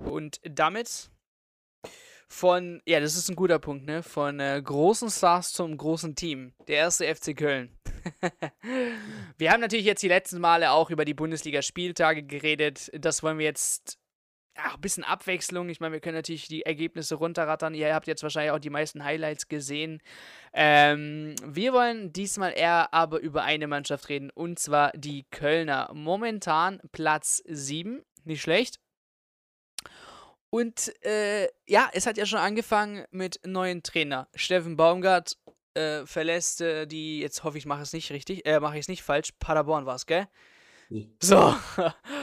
Und damit von, ja, das ist ein guter Punkt, ne? Von äh, großen Stars zum großen Team. Der erste FC Köln. wir haben natürlich jetzt die letzten Male auch über die Bundesliga-Spieltage geredet. Das wollen wir jetzt ja, ein bisschen Abwechslung. Ich meine, wir können natürlich die Ergebnisse runterrattern. Ihr habt jetzt wahrscheinlich auch die meisten Highlights gesehen. Ähm, wir wollen diesmal eher aber über eine Mannschaft reden, und zwar die Kölner. Momentan Platz 7, nicht schlecht. Und äh, ja, es hat ja schon angefangen mit neuen Trainer. Steffen Baumgart äh, verlässt äh, die, jetzt hoffe ich, mache es nicht richtig, äh, mache ich es nicht falsch, Paderborn war es, gell? Nee. So.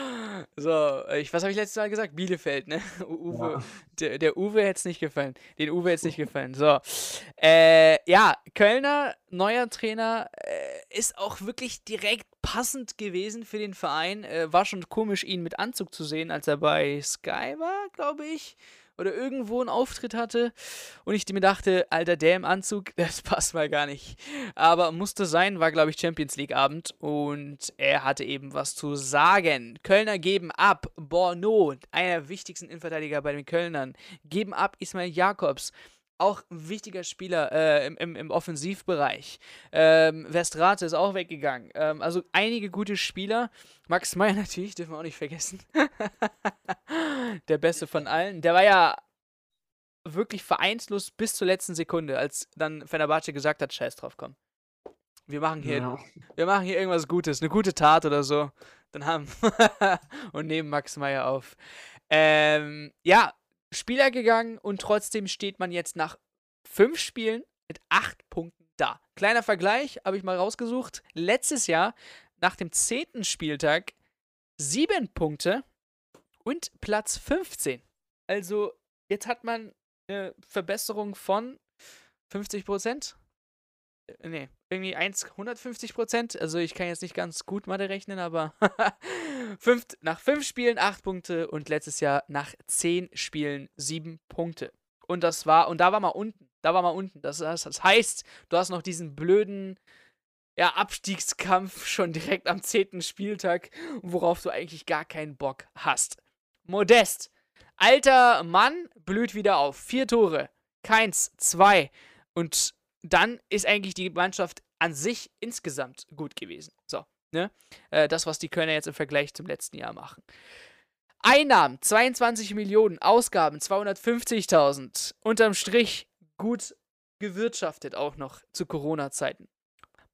so, ich, was habe ich letztes Mal gesagt? Bielefeld, ne? Uwe, ja. der, der Uwe hätte es nicht gefallen. Den Uwe hätte es nicht gefallen. So. Äh, ja, Kölner, neuer Trainer, äh, ist auch wirklich direkt passend gewesen für den Verein. Äh, war schon komisch, ihn mit Anzug zu sehen, als er bei Sky war, glaube ich oder irgendwo einen Auftritt hatte und ich mir dachte, Alter, der im Anzug, das passt mal gar nicht. Aber musste sein, war glaube ich Champions League Abend und er hatte eben was zu sagen. Kölner geben ab, Borno, einer der wichtigsten Innenverteidiger bei den Kölnern, geben ab Ismail Jakobs auch ein wichtiger Spieler äh, im, im, im, Offensivbereich. Ähm, Westrate ist auch weggegangen. Ähm, also einige gute Spieler. Max Meyer natürlich, dürfen wir auch nicht vergessen. der beste von allen. Der war ja wirklich vereinslos bis zur letzten Sekunde, als dann Fenerbahce gesagt hat, scheiß drauf, komm. Wir machen hier, ja. wir machen hier irgendwas Gutes, eine gute Tat oder so. Dann haben und nehmen Max Meyer auf. Ähm, ja, Spieler gegangen und trotzdem steht man jetzt nach fünf Spielen mit acht Punkten da. Kleiner Vergleich, habe ich mal rausgesucht. Letztes Jahr, nach dem zehnten Spieltag, sieben Punkte und Platz 15. Also, jetzt hat man eine Verbesserung von 50 Prozent. Äh, nee, irgendwie 1, 150 Prozent. Also ich kann jetzt nicht ganz gut Mathe rechnen, aber fünf, nach 5 Spielen 8 Punkte und letztes Jahr nach 10 Spielen 7 Punkte. Und das war, und da war mal unten. Da war mal unten. Das, das, das heißt, du hast noch diesen blöden ja, Abstiegskampf schon direkt am 10. Spieltag, worauf du eigentlich gar keinen Bock hast. Modest. Alter Mann blüht wieder auf. Vier Tore. Keins, zwei. Und dann ist eigentlich die Mannschaft an sich insgesamt gut gewesen. So, ne? Äh, das, was die Kölner jetzt im Vergleich zum letzten Jahr machen. Einnahmen 22 Millionen, Ausgaben 250.000. Unterm Strich gut gewirtschaftet auch noch zu Corona-Zeiten.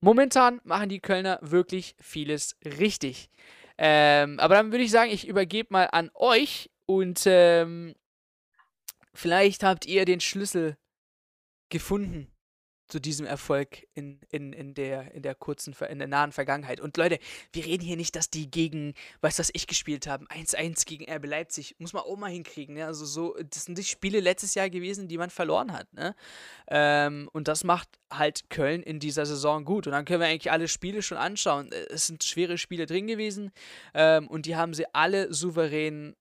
Momentan machen die Kölner wirklich vieles richtig. Ähm, aber dann würde ich sagen, ich übergebe mal an euch und ähm, vielleicht habt ihr den Schlüssel gefunden zu diesem Erfolg in, in, in, der, in der kurzen, in der nahen Vergangenheit. Und Leute, wir reden hier nicht, dass die gegen, was das ich gespielt haben, 1-1 gegen RB Leipzig, muss man auch mal hinkriegen, ne? Also so, das sind die Spiele letztes Jahr gewesen, die man verloren hat, ne? Ähm, und das macht halt Köln in dieser Saison gut. Und dann können wir eigentlich alle Spiele schon anschauen. Es sind schwere Spiele drin gewesen ähm, und die haben sie alle souverän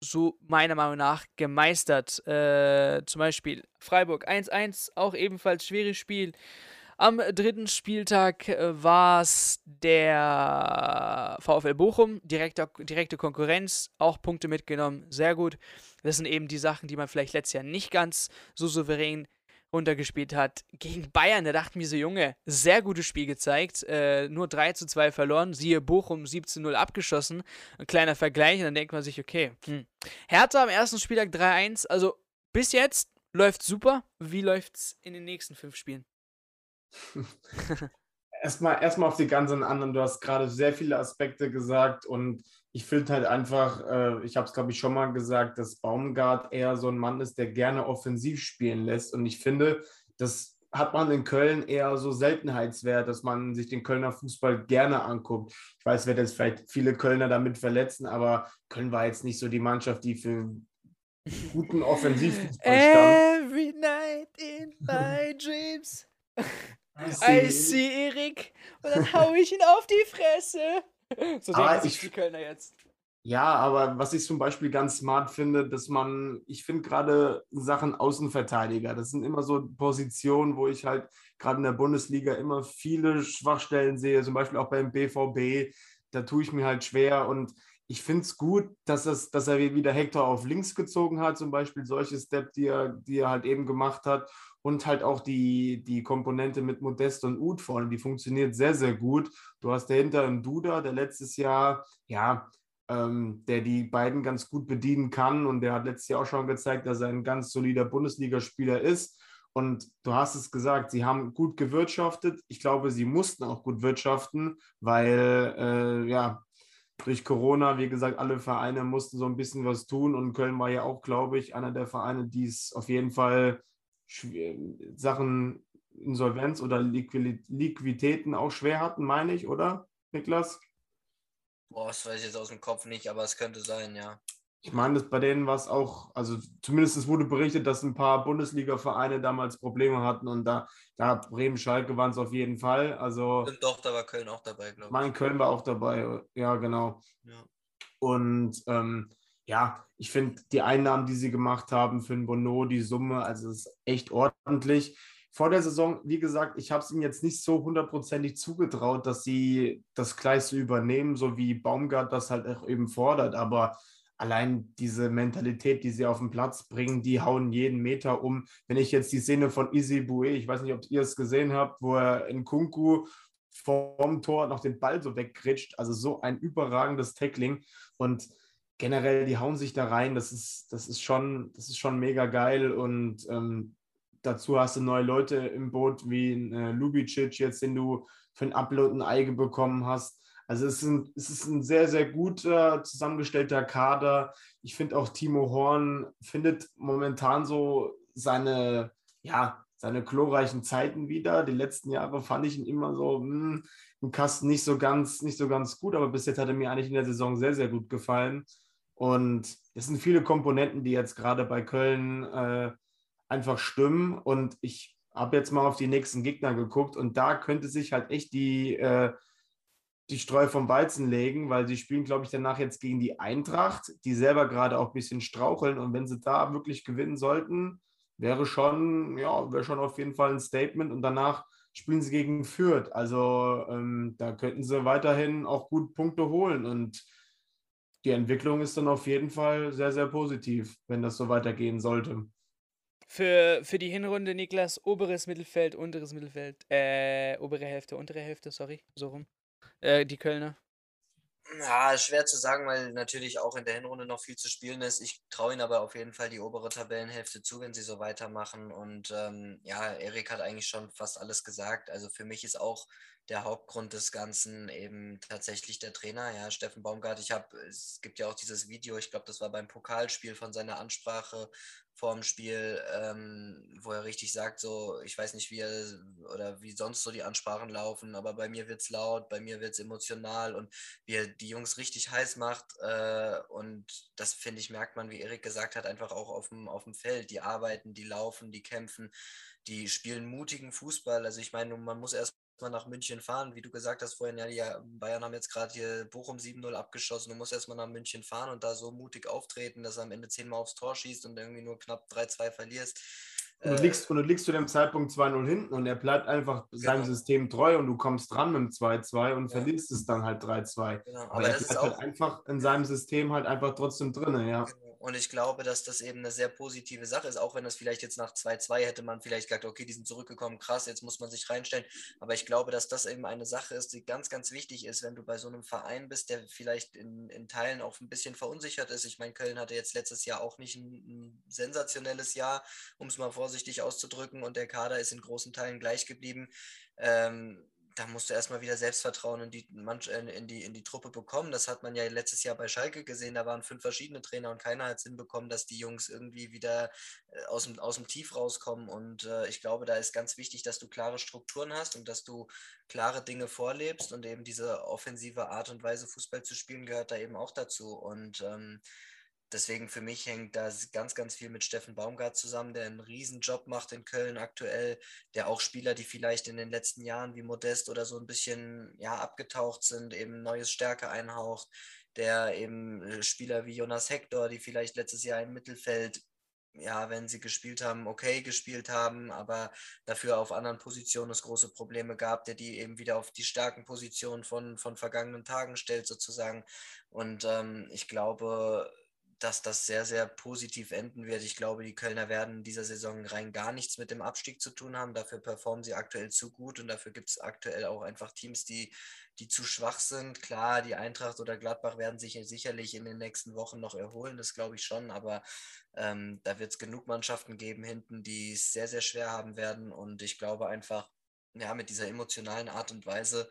so meiner Meinung nach gemeistert. Äh, zum Beispiel Freiburg 1-1, auch ebenfalls schweres Spiel. Am dritten Spieltag äh, war es der VfL Bochum, direkte, direkte Konkurrenz, auch Punkte mitgenommen, sehr gut. Das sind eben die Sachen, die man vielleicht letztes Jahr nicht ganz so souverän runtergespielt hat. Gegen Bayern, da dachten wir so, Junge, sehr gutes Spiel gezeigt. Äh, nur 3 zu 2 verloren. Siehe Bochum 17-0 abgeschossen. Ein kleiner Vergleich. Und dann denkt man sich, okay. Hm. Hertha am ersten Spieltag 3-1. Also bis jetzt läuft super. Wie läuft's in den nächsten fünf Spielen? erstmal, erstmal auf die ganzen anderen. Du hast gerade sehr viele Aspekte gesagt und ich finde halt einfach, äh, ich habe es glaube ich schon mal gesagt, dass Baumgart eher so ein Mann ist, der gerne offensiv spielen lässt. Und ich finde, das hat man in Köln eher so Seltenheitswert, dass man sich den Kölner Fußball gerne anguckt. Ich weiß, wird jetzt vielleicht viele Kölner damit verletzen, aber Köln war jetzt nicht so die Mannschaft, die für guten Offensivfußball stand. Every night in my dreams. I see, Erik und dann hau ich ihn auf die Fresse. so denken sich die Kölner jetzt. Ja, aber was ich zum Beispiel ganz smart finde, dass man, ich finde gerade Sachen Außenverteidiger, das sind immer so Positionen, wo ich halt gerade in der Bundesliga immer viele Schwachstellen sehe, zum Beispiel auch beim BVB. da tue ich mir halt schwer und ich finde es gut, dass, es, dass er wieder Hector auf links gezogen hat, zum Beispiel solche Step, die er, die er halt eben gemacht hat. Und halt auch die, die Komponente mit Modest und Ud vorne, die funktioniert sehr, sehr gut. Du hast dahinter einen Duda, der letztes Jahr, ja, ähm, der die beiden ganz gut bedienen kann. Und der hat letztes Jahr auch schon gezeigt, dass er ein ganz solider Bundesligaspieler ist. Und du hast es gesagt, sie haben gut gewirtschaftet. Ich glaube, sie mussten auch gut wirtschaften, weil äh, ja, durch Corona, wie gesagt, alle Vereine mussten so ein bisschen was tun und Köln war ja auch, glaube ich, einer der Vereine, die es auf jeden Fall Sachen Insolvenz oder Liquiditäten auch schwer hatten, meine ich, oder, Niklas? Boah, das weiß ich jetzt aus dem Kopf nicht, aber es könnte sein, ja. Ich meine, bei denen war es auch, also zumindest wurde berichtet, dass ein paar Bundesliga-Vereine damals Probleme hatten und da, ja, Bremen, Schalke waren es auf jeden Fall. Also, Doch, da war Köln auch dabei, glaube ich. Mein Köln war auch dabei, ja, genau. Ja. Und ähm, ja, ich finde die Einnahmen, die sie gemacht haben für den Bono, die Summe, also ist echt ordentlich. Vor der Saison, wie gesagt, ich habe es ihnen jetzt nicht so hundertprozentig zugetraut, dass sie das gleich so übernehmen, so wie Baumgart das halt auch eben fordert. Aber allein diese Mentalität, die sie auf den Platz bringen, die hauen jeden Meter um. Wenn ich jetzt die Szene von Easy Boué, ich weiß nicht, ob ihr es gesehen habt, wo er in Kunku vom Tor noch den Ball so wegkritscht, also so ein überragendes Tackling und generell, die hauen sich da rein, das ist, das ist, schon, das ist schon mega geil und ähm, dazu hast du neue Leute im Boot wie äh, Lubicic jetzt, den du für ein Upload ein Eige bekommen hast. Also es ist ein, es ist ein sehr, sehr guter, zusammengestellter Kader. Ich finde auch Timo Horn findet momentan so seine, ja, seine glorreichen Zeiten wieder. Die letzten Jahre fand ich ihn immer so mh, hm, im Kasten nicht so ganz, nicht so ganz gut, aber bis jetzt hat er mir eigentlich in der Saison sehr, sehr gut gefallen. Und es sind viele Komponenten, die jetzt gerade bei Köln äh, einfach stimmen. Und ich habe jetzt mal auf die nächsten Gegner geguckt und da könnte sich halt echt die, äh, die Streu vom Weizen legen, weil sie spielen, glaube ich, danach jetzt gegen die Eintracht, die selber gerade auch ein bisschen straucheln. Und wenn sie da wirklich gewinnen sollten, wäre schon, ja, wäre schon auf jeden Fall ein Statement. Und danach spielen sie gegen Fürth. Also ähm, da könnten sie weiterhin auch gut Punkte holen. Und die Entwicklung ist dann auf jeden Fall sehr, sehr positiv, wenn das so weitergehen sollte. Für, für die Hinrunde, Niklas, oberes Mittelfeld, unteres Mittelfeld, äh, obere Hälfte, untere Hälfte, sorry, so rum. Äh, die Kölner. Ja, schwer zu sagen, weil natürlich auch in der Hinrunde noch viel zu spielen ist. Ich traue ihnen aber auf jeden Fall die obere Tabellenhälfte zu, wenn sie so weitermachen. Und ähm, ja, Erik hat eigentlich schon fast alles gesagt. Also für mich ist auch der Hauptgrund des Ganzen eben tatsächlich der Trainer, ja, Steffen Baumgart. Ich habe, es gibt ja auch dieses Video, ich glaube, das war beim Pokalspiel von seiner Ansprache vorm Spiel, ähm, wo er richtig sagt, so, ich weiß nicht, wie er oder wie sonst so die Ansprachen laufen, aber bei mir wird es laut, bei mir wird es emotional und wie er die Jungs richtig heiß macht. Äh, und das, finde ich, merkt man, wie Erik gesagt hat, einfach auch auf dem, auf dem Feld. Die arbeiten, die laufen, die kämpfen, die spielen mutigen Fußball. Also ich meine, man muss erst mal nach München fahren. Wie du gesagt hast vorhin, ja, die Bayern haben jetzt gerade hier Bochum 7-0 abgeschossen. Du musst erstmal nach München fahren und da so mutig auftreten, dass er am Ende zehnmal aufs Tor schießt und irgendwie nur knapp 3-2 verlierst. Und du, liegst, und du liegst zu dem Zeitpunkt 2-0 hinten und er bleibt einfach genau. seinem System treu und du kommst dran mit dem 2-2 und ja. verlierst es dann halt 3-2. Genau. Aber, Aber er bleibt halt einfach in seinem System halt einfach trotzdem drin, ja. Genau. Und ich glaube, dass das eben eine sehr positive Sache ist, auch wenn das vielleicht jetzt nach 2-2 hätte man vielleicht gesagt, okay, die sind zurückgekommen, krass, jetzt muss man sich reinstellen. Aber ich glaube, dass das eben eine Sache ist, die ganz, ganz wichtig ist, wenn du bei so einem Verein bist, der vielleicht in, in Teilen auch ein bisschen verunsichert ist. Ich meine, Köln hatte jetzt letztes Jahr auch nicht ein, ein sensationelles Jahr, um es mal vorsichtig auszudrücken, und der Kader ist in großen Teilen gleich geblieben. Ähm, da musst du erstmal wieder Selbstvertrauen in die, in, die, in die Truppe bekommen. Das hat man ja letztes Jahr bei Schalke gesehen. Da waren fünf verschiedene Trainer und keiner hat es hinbekommen, dass die Jungs irgendwie wieder äh, aus dem, aus dem Tief rauskommen. Und äh, ich glaube, da ist ganz wichtig, dass du klare Strukturen hast und dass du klare Dinge vorlebst. Und eben diese offensive Art und Weise, Fußball zu spielen, gehört da eben auch dazu. Und ähm, deswegen für mich hängt da ganz, ganz viel mit Steffen Baumgart zusammen, der einen Riesenjob macht in Köln aktuell, der auch Spieler, die vielleicht in den letzten Jahren wie Modest oder so ein bisschen ja, abgetaucht sind, eben neues Stärke einhaucht, der eben äh, Spieler wie Jonas Hector, die vielleicht letztes Jahr im Mittelfeld ja, wenn sie gespielt haben, okay gespielt haben, aber dafür auf anderen Positionen es große Probleme gab, der die eben wieder auf die starken Positionen von, von vergangenen Tagen stellt, sozusagen. Und ähm, ich glaube, dass das sehr, sehr positiv enden wird. Ich glaube, die Kölner werden in dieser Saison rein gar nichts mit dem Abstieg zu tun haben. Dafür performen sie aktuell zu gut und dafür gibt es aktuell auch einfach Teams, die, die zu schwach sind. Klar, die Eintracht oder Gladbach werden sich sicherlich in den nächsten Wochen noch erholen, das glaube ich schon, aber ähm, da wird es genug Mannschaften geben hinten, die es sehr, sehr schwer haben werden. Und ich glaube einfach, ja, mit dieser emotionalen Art und Weise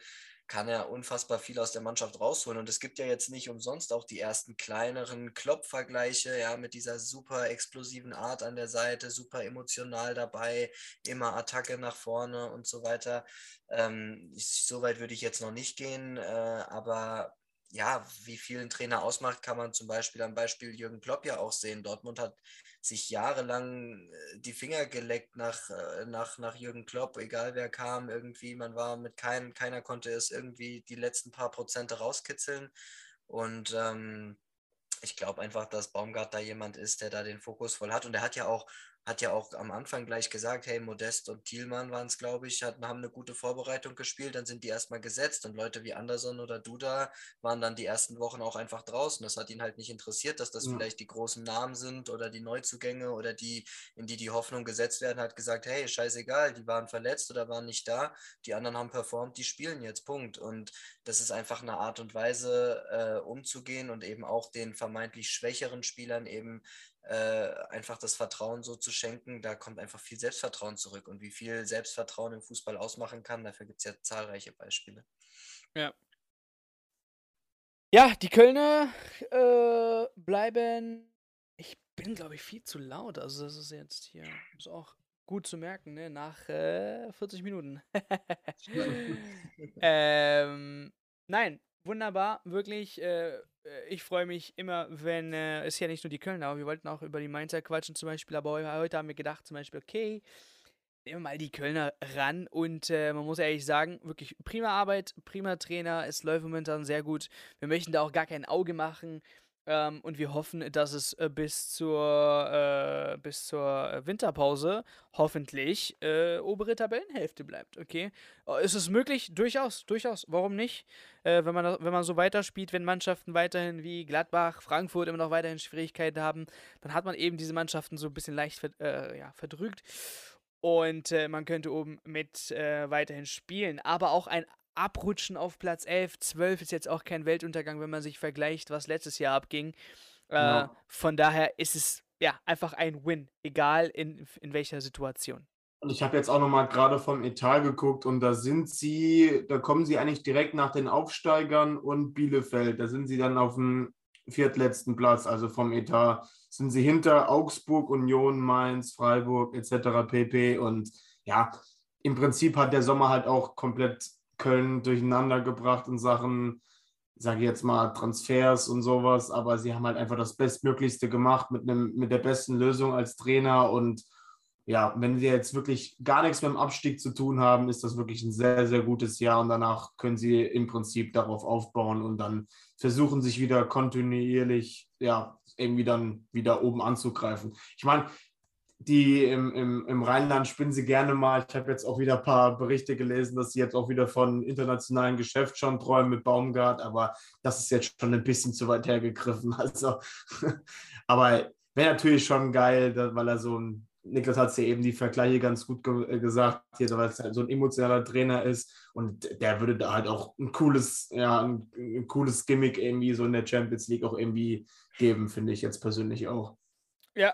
kann er unfassbar viel aus der Mannschaft rausholen. Und es gibt ja jetzt nicht umsonst auch die ersten kleineren Klopp-Vergleiche, ja, mit dieser super explosiven Art an der Seite, super emotional dabei, immer Attacke nach vorne und so weiter. Ähm, so weit würde ich jetzt noch nicht gehen, äh, aber ja, wie viel ein Trainer ausmacht, kann man zum Beispiel am Beispiel Jürgen Klopp ja auch sehen. Dortmund hat sich jahrelang äh, die Finger geleckt nach, äh, nach, nach Jürgen Klopp, egal wer kam, irgendwie, man war mit keinem, keiner konnte es irgendwie die letzten paar Prozente rauskitzeln. Und ähm, ich glaube einfach, dass Baumgart da jemand ist, der da den Fokus voll hat. Und er hat ja auch hat ja auch am Anfang gleich gesagt, hey, Modest und Thielmann waren es, glaube ich, hatten, haben eine gute Vorbereitung gespielt, dann sind die erstmal gesetzt und Leute wie Anderson oder Duda waren dann die ersten Wochen auch einfach draußen. Das hat ihn halt nicht interessiert, dass das ja. vielleicht die großen Namen sind oder die Neuzugänge oder die, in die die Hoffnung gesetzt werden, hat gesagt, hey, scheißegal, die waren verletzt oder waren nicht da, die anderen haben performt, die spielen jetzt, Punkt. Und das ist einfach eine Art und Weise, äh, umzugehen und eben auch den vermeintlich schwächeren Spielern eben äh, einfach das Vertrauen so zu schenken, da kommt einfach viel Selbstvertrauen zurück. Und wie viel Selbstvertrauen im Fußball ausmachen kann, dafür gibt es ja zahlreiche Beispiele. Ja. Ja, die Kölner äh, bleiben. Ich bin, glaube ich, viel zu laut. Also, das ist jetzt hier. Ist auch gut zu merken, ne? Nach äh, 40 Minuten. ähm, nein, wunderbar. Wirklich. Äh, äh, ich freue mich immer, wenn, äh, ist ja nicht nur die Kölner, aber wir wollten auch über die Mainzer quatschen zum Beispiel, aber heute haben wir gedacht zum Beispiel, okay, nehmen wir mal die Kölner ran und äh, man muss ehrlich sagen, wirklich prima Arbeit, prima Trainer, es läuft momentan sehr gut. Wir möchten da auch gar kein Auge machen. Ähm, und wir hoffen, dass es äh, bis zur, äh, bis zur Winterpause hoffentlich äh, obere Tabellenhälfte bleibt. Okay? Äh, ist es möglich? Durchaus, durchaus. Warum nicht? Äh, wenn, man, wenn man so weiterspielt, wenn Mannschaften weiterhin wie Gladbach, Frankfurt immer noch weiterhin Schwierigkeiten haben, dann hat man eben diese Mannschaften so ein bisschen leicht ver äh, ja, verdrückt. Und man könnte oben mit weiterhin spielen. Aber auch ein abrutschen auf Platz 11, 12 ist jetzt auch kein Weltuntergang, wenn man sich vergleicht, was letztes Jahr abging. Äh, ja. Von daher ist es ja einfach ein Win, egal in, in welcher Situation. Und ich habe jetzt auch nochmal gerade vom Etat geguckt und da sind sie, da kommen sie eigentlich direkt nach den Aufsteigern und Bielefeld. Da sind sie dann auf dem viertletzten Platz, also vom Etat sind sie hinter Augsburg, Union, Mainz, Freiburg etc. pp. Und ja, im Prinzip hat der Sommer halt auch komplett Köln durcheinander gebracht in Sachen, sage ich jetzt mal, Transfers und sowas, aber sie haben halt einfach das Bestmöglichste gemacht mit, einem, mit der besten Lösung als Trainer und ja, wenn sie jetzt wirklich gar nichts mit dem Abstieg zu tun haben, ist das wirklich ein sehr, sehr gutes Jahr und danach können sie im Prinzip darauf aufbauen und dann versuchen, sich wieder kontinuierlich, ja, irgendwie dann wieder oben anzugreifen. Ich meine, die im, im, im Rheinland spinnen sie gerne mal. Ich habe jetzt auch wieder ein paar Berichte gelesen, dass sie jetzt auch wieder von internationalen Geschäft schon träumen mit Baumgart, aber das ist jetzt schon ein bisschen zu weit hergegriffen. Also, aber wäre natürlich schon geil, weil er so ein, Niklas hat es ja eben die Vergleiche ganz gut ge äh, gesagt, hier, weil es halt so ein emotionaler Trainer ist und der würde da halt auch ein cooles, ja, ein, ein cooles Gimmick irgendwie so in der Champions League auch irgendwie geben, finde ich jetzt persönlich auch. Ja,